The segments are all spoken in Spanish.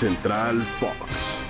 Central Fox.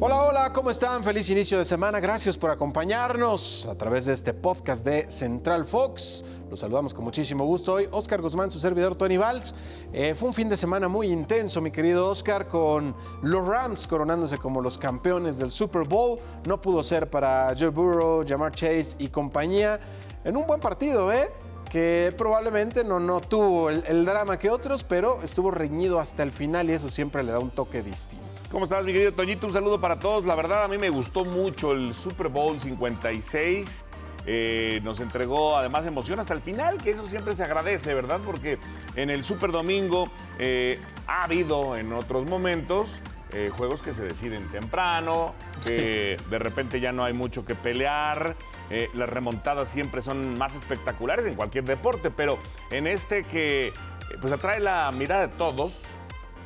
Hola, hola, ¿cómo están? Feliz inicio de semana. Gracias por acompañarnos a través de este podcast de Central Fox. Los saludamos con muchísimo gusto hoy. Oscar Guzmán, su servidor Tony Valls. Eh, fue un fin de semana muy intenso, mi querido Oscar, con los Rams coronándose como los campeones del Super Bowl. No pudo ser para Joe Burrow, Jamar Chase y compañía. En un buen partido, ¿eh? Que probablemente no, no tuvo el, drama que otros, pero estuvo reñido hasta el final y eso siempre le da un toque distinto. ¿Cómo estás, mi querido Toñito? Un saludo para todos. La verdad, a mí me gustó mucho el Super Bowl 56. Eh, nos entregó además emoción hasta el final, que eso siempre se agradece, ¿verdad? Porque en el Super Domingo eh, ha habido en otros momentos eh, juegos que se deciden temprano, que de repente ya no hay mucho que pelear. Eh, las remontadas siempre son más espectaculares en cualquier deporte, pero en este que eh, pues atrae la mirada de todos,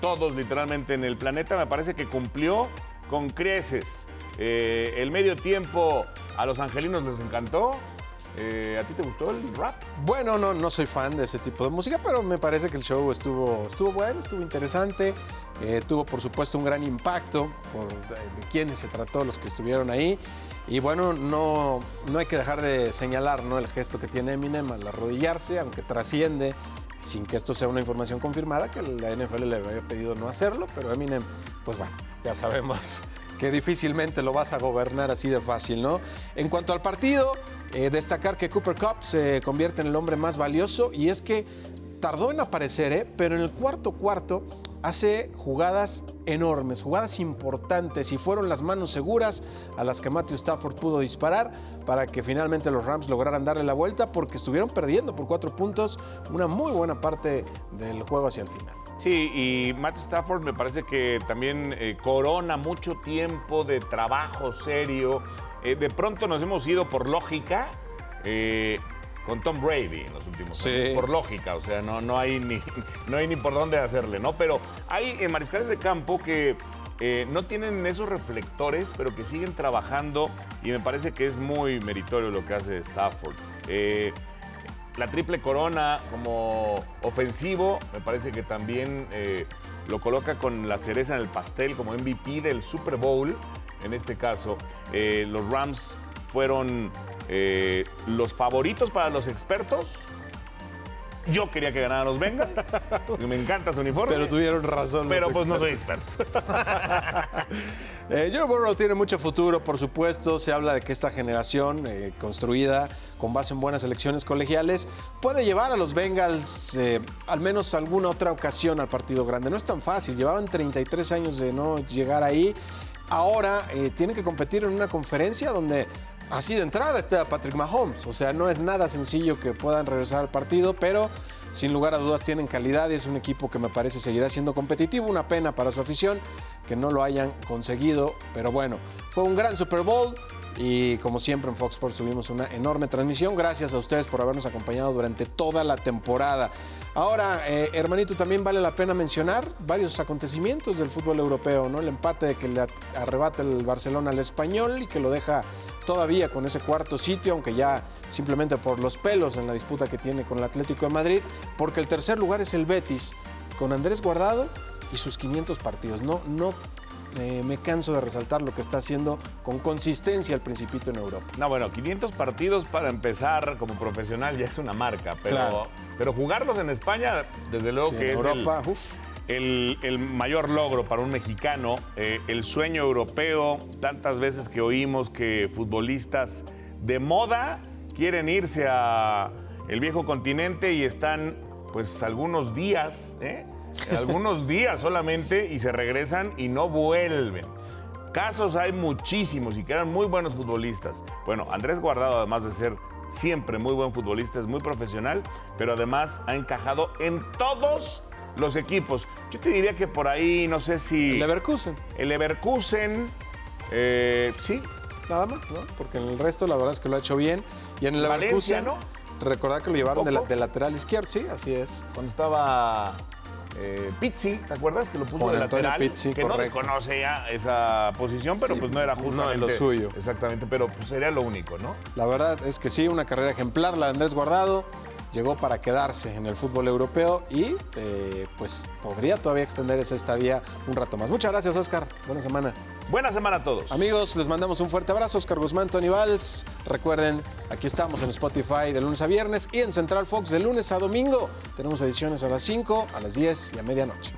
todos literalmente en el planeta, me parece que cumplió con creces. Eh, el medio tiempo a los angelinos les encantó. Eh, ¿A ti te gustó el rap? Bueno, no, no soy fan de ese tipo de música, pero me parece que el show estuvo, estuvo bueno, estuvo interesante. Eh, tuvo, por supuesto, un gran impacto por de, de quienes se trató, los que estuvieron ahí. Y bueno, no, no hay que dejar de señalar ¿no? el gesto que tiene Eminem al arrodillarse, aunque trasciende, sin que esto sea una información confirmada, que la NFL le había pedido no hacerlo, pero Eminem, pues bueno, ya sabemos que difícilmente lo vas a gobernar así de fácil, ¿no? En cuanto al partido, eh, destacar que Cooper Cup se convierte en el hombre más valioso y es que tardó en aparecer, ¿eh? pero en el cuarto cuarto hace jugadas enormes, jugadas importantes y fueron las manos seguras a las que Matthew Stafford pudo disparar para que finalmente los Rams lograran darle la vuelta porque estuvieron perdiendo por cuatro puntos una muy buena parte del juego hacia el final. Sí, y Matt Stafford me parece que también eh, corona mucho tiempo de trabajo serio. Eh, de pronto nos hemos ido por lógica eh, con Tom Brady en los últimos Sí. años. Por lógica, o sea, no, no, hay ni, no hay ni por dónde hacerle, ¿no? Pero hay eh, mariscales de campo que eh, no tienen esos reflectores, pero que siguen trabajando y me parece que es muy meritorio lo que hace Stafford. Eh, la triple corona como ofensivo, me parece que también eh, lo coloca con la cereza en el pastel como MVP del Super Bowl. En este caso, los Rams fueron eh, los favoritos para los expertos. Yo quería que ganaran los Bengals. me encanta su uniforme. Pero tuvieron razón. Pero pues no soy experto. Eh, Joe Burrow tiene mucho futuro, por supuesto. Se habla de que esta generación, eh, construida con base en buenas elecciones colegiales, puede llevar a los Bengals al menos alguna otra ocasión al partido grande. No es tan fácil. Llevaban 33 años de no llegar ahí. Ahora eh, tienen que competir en una conferencia donde así de entrada está Patrick Mahomes. O sea, no es nada sencillo que puedan regresar al partido, pero sin lugar a dudas tienen calidad y es un equipo que me parece seguirá siendo competitivo. Una pena para su afición que no lo hayan conseguido, pero bueno, fue un gran Super Bowl. Y como siempre en Fox Sports tuvimos una enorme transmisión. Gracias a ustedes por habernos acompañado durante toda la temporada. Ahora, eh, hermanito, también vale la pena mencionar varios acontecimientos del fútbol europeo, ¿no? El empate que le arrebata el Barcelona al español y que lo deja todavía con ese cuarto sitio, aunque ya simplemente por los pelos en la disputa que tiene con el Atlético de Madrid, porque el tercer lugar es el Betis, con Andrés Guardado y sus 500 partidos. No, no eh, me canso de resaltar lo que está haciendo con consistencia el Principito en Europa. No, bueno, 500 partidos para empezar como profesional ya es una marca, pero, Claro. pero jugarlos en España, desde luego Sí, que en es Europa, el, uf. El- el mayor logro para un mexicano, eh, el sueño europeo, tantas veces que oímos que futbolistas de moda quieren irse a el viejo continente y están pues algunos días, ¿eh? algunos días solamente y se regresan y no vuelven. Casos hay muchísimos y que eran muy buenos futbolistas. Bueno, Andrés Guardado, además de ser siempre muy buen futbolista, es muy profesional, pero además ha encajado en todos los equipos. Yo te diría que por ahí, no sé si... El Leverkusen, El Leverkusen, eh, sí, nada más, ¿no? Porque en el resto la verdad es que lo ha hecho bien. Y en el Valencia, Leverkusen, ¿no? recordad que lo llevaron de, la- poco? de lateral izquierdo, sí, así es. cuando estaba eh, Pizzi, ¿te acuerdas? Que lo puso Juan de Antonio lateral, Pizzi, que no desconoce ya esa posición, pero Sí, pues no era no, justamente lo suyo. Exactamente, pero pues sería lo único, ¿no? La verdad es que sí, una carrera ejemplar, la de Andrés Guardado. Llegó para quedarse en el fútbol europeo y eh, pues podría todavía extender esa estadía un rato más. Muchas gracias, Oscar. Buena semana. Buena semana a todos. Amigos, les mandamos un fuerte abrazo. Oscar Guzmán, Tony Valls. Recuerden, aquí estamos en Spotify de lunes a viernes y en Central Fox de lunes a domingo. Tenemos ediciones a las 5, a las 10 y a medianoche.